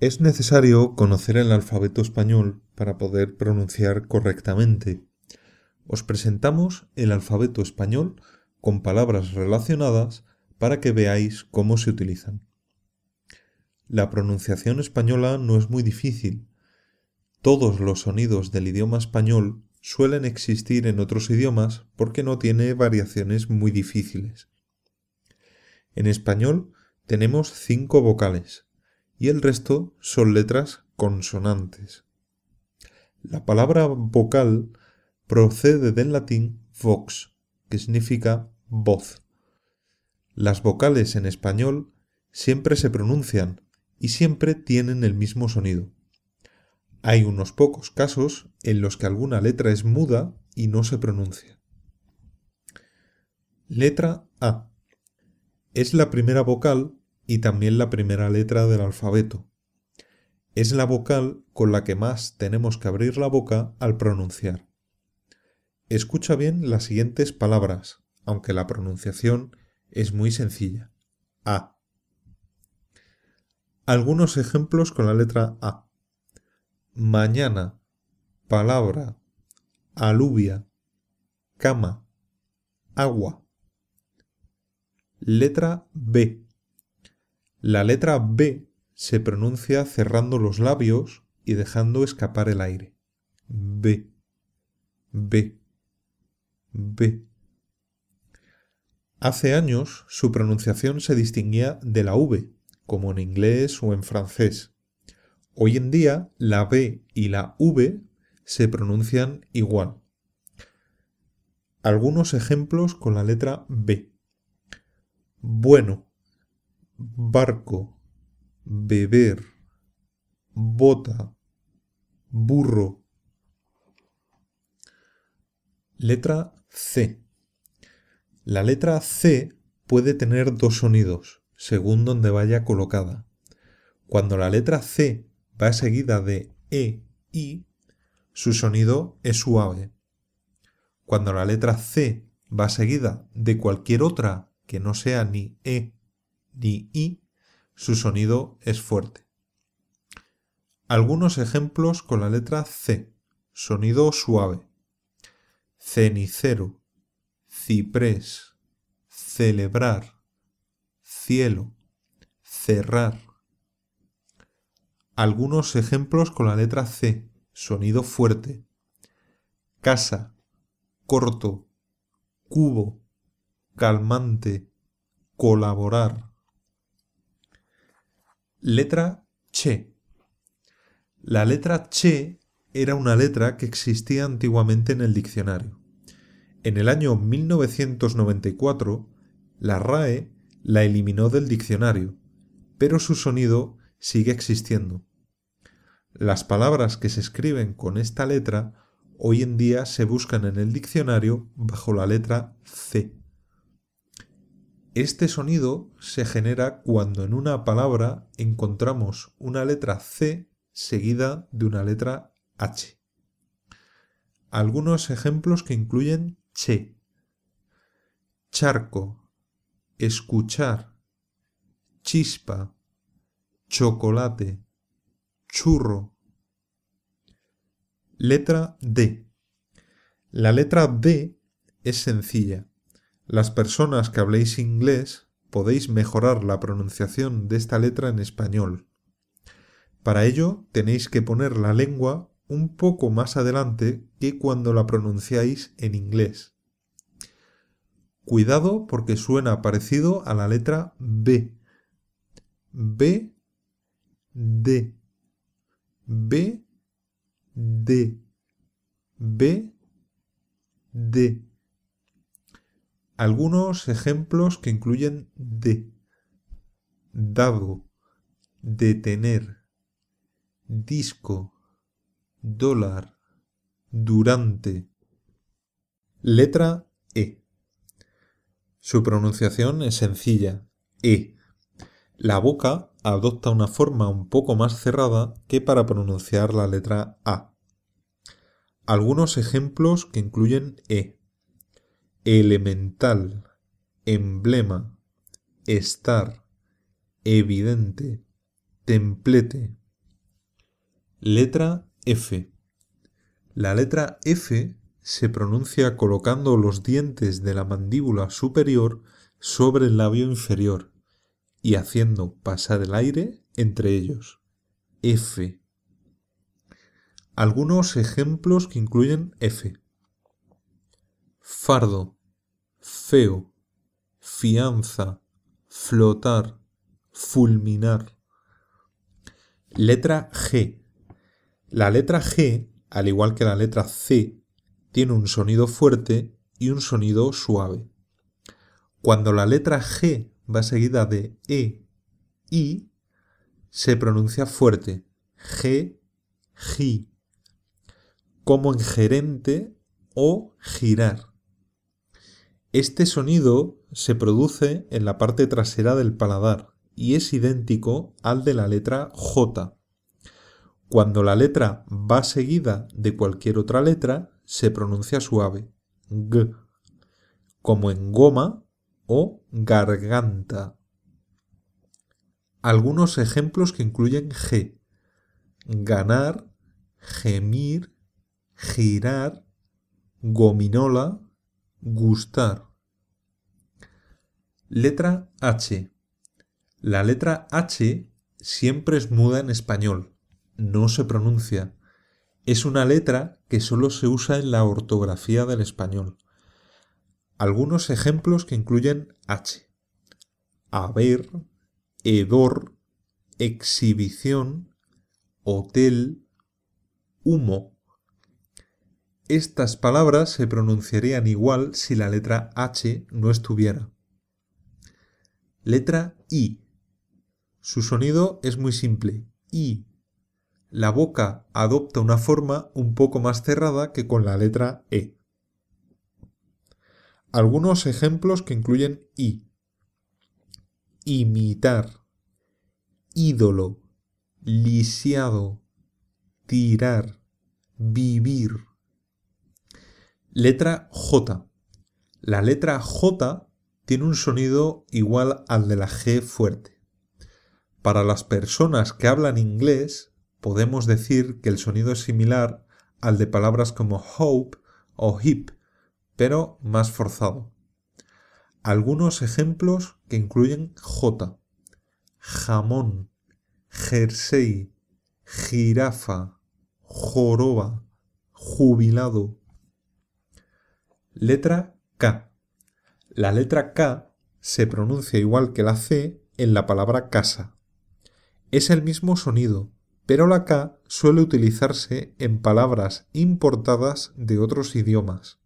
Es necesario conocer el alfabeto español para poder pronunciar correctamente. Os presentamos el alfabeto español con palabras relacionadas para que veáis cómo se utilizan. La pronunciación española no es muy difícil. Todos los sonidos del idioma español suelen existir en otros idiomas porque no tiene variaciones muy difíciles. En español tenemos cinco vocales y el resto son letras consonantes. La palabra vocal procede del latín vox, que significa voz. Las vocales en español siempre se pronuncian y siempre tienen el mismo sonido. Hay unos pocos casos en los que alguna letra es muda y no se pronuncia. Letra A. Es la primera vocal y también la primera letra del alfabeto. Es la vocal con la que más tenemos que abrir la boca al pronunciar. Escucha bien las siguientes palabras, aunque la pronunciación es muy sencilla. A. Algunos ejemplos con la letra A. Mañana, palabra, alubia, cama, agua. Letra B. La letra B se pronuncia cerrando los labios y dejando escapar el aire. B. B. B. Hace años su pronunciación se distinguía de la V, como en inglés o en francés. Hoy en día la B y la V se pronuncian igual. Algunos ejemplos con la letra B. Bueno, barco, beber, bota, burro. Letra C. La letra C puede tener dos sonidos, según donde vaya colocada. Cuando la letra C va seguida de E, I, su sonido es suave. Cuando la letra C va seguida de cualquier otra que no sea ni E ni I, su sonido es fuerte. Algunos ejemplos con la letra C, sonido suave. Cenicero, ciprés, celebrar, cielo, cerrar. Algunos ejemplos con la letra C, sonido fuerte. Casa, corto, cubo, calmante, colaborar. Letra Che. La letra Che era una letra que existía antiguamente en el diccionario. En el año 1994, la RAE la eliminó del diccionario, pero su sonido sigue existiendo. Las palabras que se escriben con esta letra hoy en día se buscan en el diccionario bajo la letra C. Este sonido se genera cuando en una palabra encontramos una letra C seguida de una letra H. Algunos ejemplos que incluyen che, charco, escuchar, chispa, chocolate, churro. Letra D. La letra D es sencilla las personas que habléis inglés podéis mejorar la pronunciación de esta letra en español. Para ello tenéis que poner la lengua un poco más adelante que cuando la pronunciáis en inglés. Cuidado porque suena parecido a la letra B. B, D. B, D. B, D. Algunos ejemplos que incluyen de, dado, detener, disco, dólar, durante. Letra E. Su pronunciación es sencilla, E. La boca adopta una forma un poco más cerrada que para pronunciar la letra A. Algunos ejemplos que incluyen E elemental, emblema, estar, evidente, templete, Letra F. La letra F se pronuncia colocando los dientes de la mandíbula superior sobre el labio inferior y haciendo pasar el aire entre ellos. F. Algunos ejemplos que incluyen F. Fardo, feo, fianza, flotar, fulminar. Letra G. La letra G, al igual que la letra C, tiene un sonido fuerte y un sonido suave. Cuando la letra G va seguida de E, I, se pronuncia fuerte, G, G, como en gerente o girar. Este sonido se produce en la parte trasera del paladar y es idéntico al de la letra J. Cuando la letra va seguida de cualquier otra letra, se pronuncia suave, G, como en goma o garganta. Algunos ejemplos que incluyen G, ganar, gemir, girar, gominola, gustar. Letra H. La letra H siempre es muda en español, no se pronuncia. Es una letra que solo se usa en la ortografía del español. Algunos ejemplos que incluyen H. Haber, hedor, exhibición, hotel, humo. Estas palabras se pronunciarían igual si la letra H no estuviera. Letra I. Su sonido es muy simple. I. La boca adopta una forma un poco más cerrada que con la letra E. Algunos ejemplos que incluyen i. Imitar, ídolo, lisiado, tirar, vivir. Letra J. La letra J tiene un sonido igual al de la G fuerte. Para las personas que hablan inglés, podemos decir que el sonido es similar al de palabras como hope o hip, pero más forzado. Algunos ejemplos que incluyen J, jamón, jersey, jirafa, joroba, jubilado. Letra K. La letra K se pronuncia igual que la C en la palabra casa. Es el mismo sonido, pero la K suele utilizarse en palabras importadas de otros idiomas.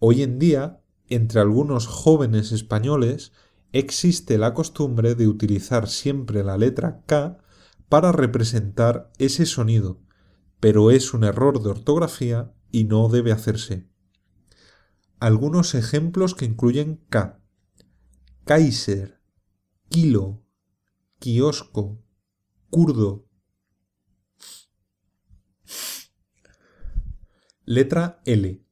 Hoy en día, entre algunos jóvenes españoles, existe la costumbre de utilizar siempre la letra K para representar ese sonido, pero es un error de ortografía y no debe hacerse. Algunos ejemplos que incluyen K. Kaiser, kilo, kiosco, kurdo. Letra L.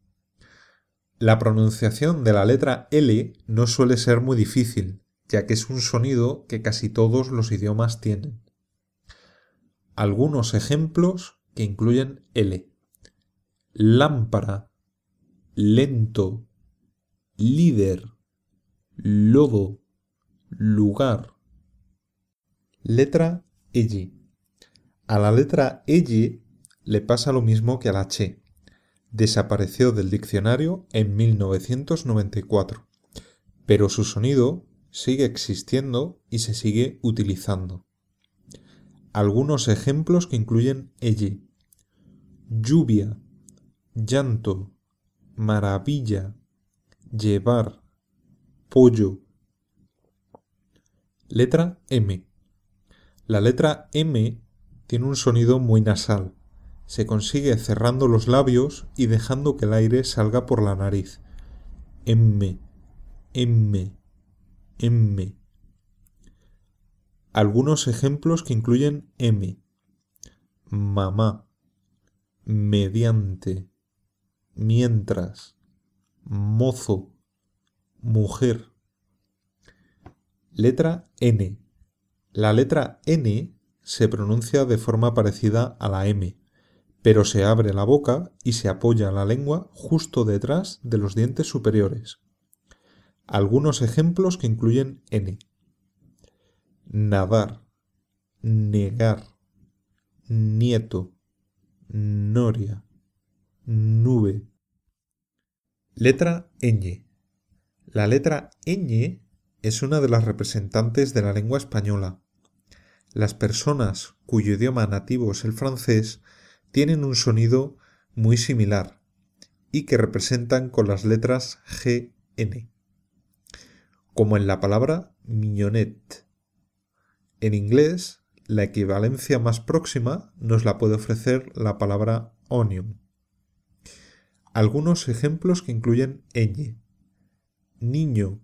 La pronunciación de la letra L no suele ser muy difícil, ya que es un sonido que casi todos los idiomas tienen. Algunos ejemplos que incluyen L. Lámpara, lento, líder, lodo, lugar. Letra Y. A la letra Y le pasa lo mismo que a la H desapareció del diccionario en 1994, pero su sonido sigue existiendo y se sigue utilizando. Algunos ejemplos que incluyen elle, lluvia, llanto, maravilla, llevar, pollo. Letra M. La letra M tiene un sonido muy nasal se consigue cerrando los labios y dejando que el aire salga por la nariz. M, M, M. Algunos ejemplos que incluyen M. Mamá, mediante, mientras, mozo, mujer. Letra N. La letra N se pronuncia de forma parecida a la M, pero se abre la boca y se apoya la lengua justo detrás de los dientes superiores. Algunos ejemplos que incluyen N. Nadar, negar, nieto, noria, nube. Letra ñ. La letra ñ es una de las representantes de la lengua española. Las personas cuyo idioma nativo es el francés tienen un sonido muy similar y que representan con las letras GN, como en la palabra mignonette. En inglés, la equivalencia más próxima nos la puede ofrecer la palabra onion. Algunos ejemplos que incluyen ñ. Niño,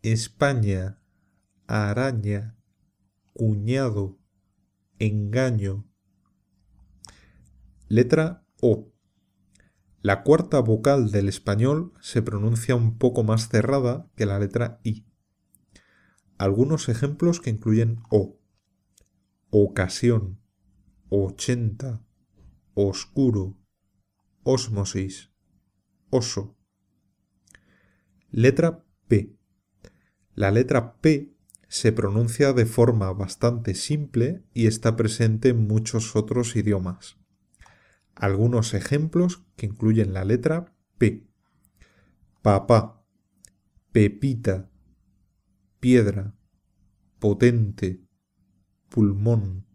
España, araña, cuñado, engaño. Letra O. La cuarta vocal del español se pronuncia un poco más cerrada que la letra I. Algunos ejemplos que incluyen O. Ocasión, ochenta, oscuro, osmosis, oso. Letra P. La letra P se pronuncia de forma bastante simple y está presente en muchos otros idiomas. Algunos ejemplos que incluyen la letra P. Papá, pepita, piedra, potente, pulmón.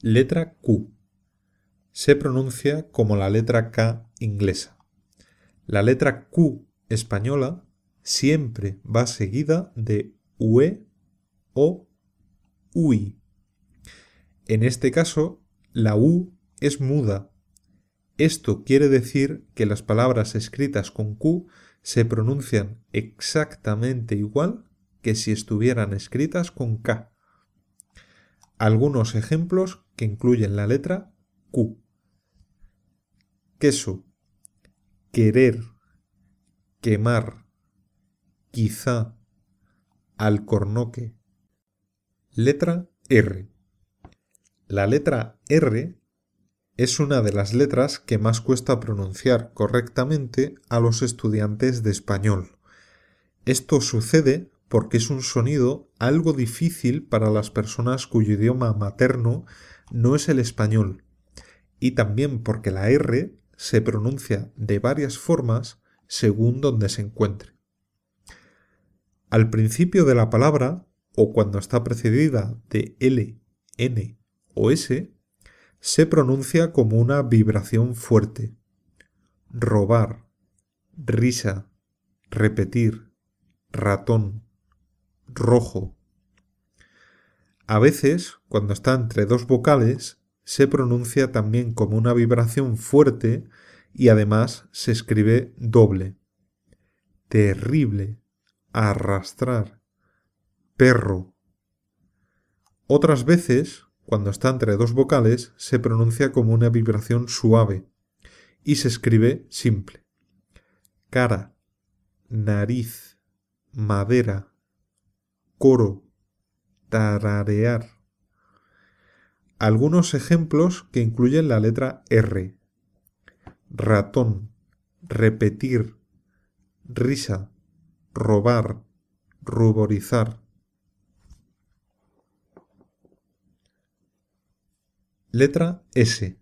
Letra Q. Se pronuncia como la letra K inglesa. La letra Q española siempre va seguida de UE o UI. En este caso, la U es muda. Esto quiere decir que las palabras escritas con Q se pronuncian exactamente igual que si estuvieran escritas con K. Algunos ejemplos que incluyen la letra Q. Queso, querer, quemar, quizá, alcornoque. Letra R. La letra R es una de las letras que más cuesta pronunciar correctamente a los estudiantes de español. Esto sucede porque es un sonido algo difícil para las personas cuyo idioma materno no es el español, y también porque la R se pronuncia de varias formas según donde se encuentre. Al principio de la palabra, o cuando está precedida de L, N o S, se pronuncia como una vibración fuerte. Robar, risa, repetir, ratón, rojo. A veces, cuando está entre dos vocales, se pronuncia también como una vibración fuerte y además se escribe doble. Terrible, arrastrar, perro. Otras veces, cuando está entre dos vocales, se pronuncia como una vibración suave y se escribe simple. Cara, nariz, madera, coro, tararear. Algunos ejemplos que incluyen la letra R. Ratón, repetir, risa, robar, ruborizar. Letra S.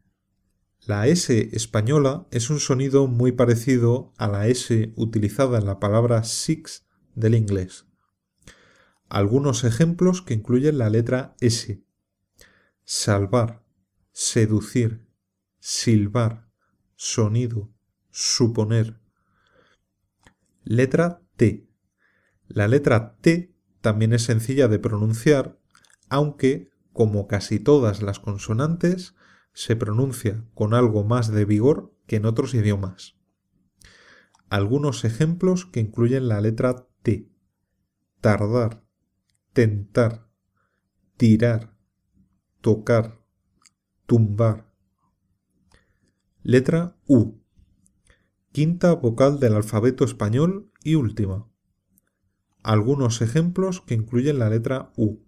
La S española es un sonido muy parecido a la S utilizada en la palabra six del inglés. Algunos ejemplos que incluyen la letra S. Salvar, seducir, silbar, sonido, suponer. Letra T. La letra T también es sencilla de pronunciar, aunque, como casi todas las consonantes, se pronuncia con algo más de vigor que en otros idiomas. Algunos ejemplos que incluyen la letra T. Tardar, tentar, tirar, tocar, tumbar. Letra U quinta vocal del alfabeto español y última. Algunos ejemplos que incluyen la letra U.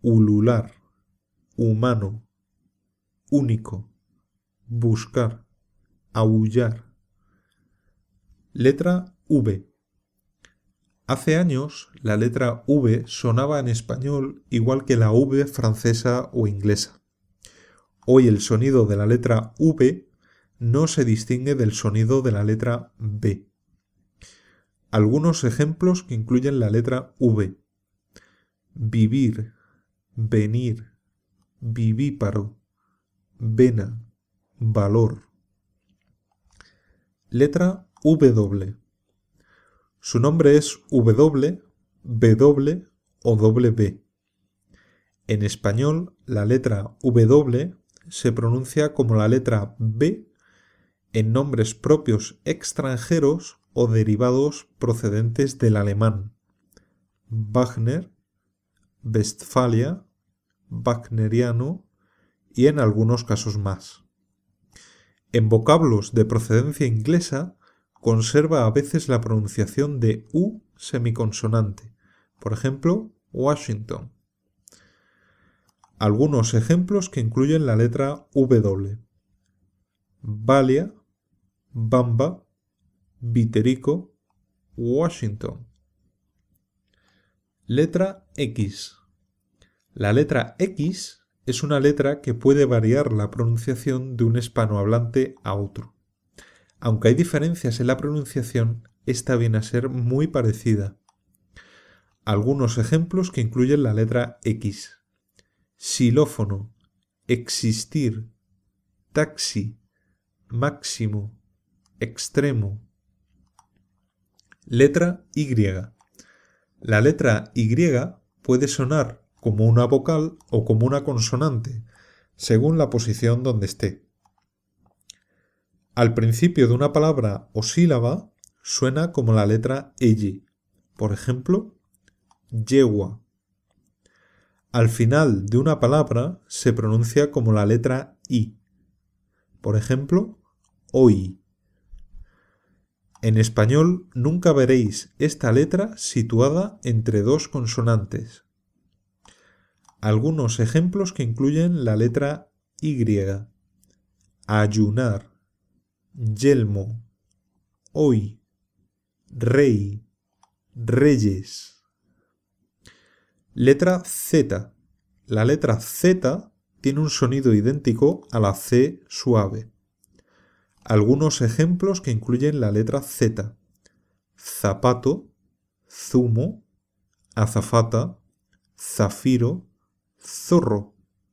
ulular, humano, único, buscar, aullar. Letra V. Hace años la letra V sonaba en español igual que la V francesa o inglesa. Hoy el sonido de la letra V no se distingue del sonido de la letra B. Algunos ejemplos que incluyen la letra V. Vivir, venir, vivíparo, vena, valor. Letra W. Su nombre es W, W o W. En español, la letra W se pronuncia como la letra B en nombres propios extranjeros o derivados procedentes del alemán. Wagner, Westfalia, Wagneriano y en algunos casos más. En vocablos de procedencia inglesa conserva a veces la pronunciación de U semiconsonante, por ejemplo, Washington. Algunos ejemplos que incluyen la letra W. Valia, Bamba, Viterico, Washington. Letra X. La letra X es una letra que puede variar la pronunciación de un hispanohablante a otro. Aunque hay diferencias en la pronunciación, esta viene a ser muy parecida. Algunos ejemplos que incluyen la letra X. Xilófono, existir, taxi, máximo, extremo. Letra Y. La letra Y puede sonar como una vocal o como una consonante, según la posición donde esté. Al principio de una palabra o sílaba suena como la letra Y. Por ejemplo, yegua. Al final de una palabra se pronuncia como la letra I. Por ejemplo, hoy. En español nunca veréis esta letra situada entre dos consonantes. Algunos ejemplos que incluyen la letra Y. Ayunar yelmo, hoy, rey, reyes. Letra Z. La letra Z tiene un sonido idéntico a la C suave. Algunos ejemplos que incluyen la letra Z. Zapato, zumo, azafata, zafiro, zorro.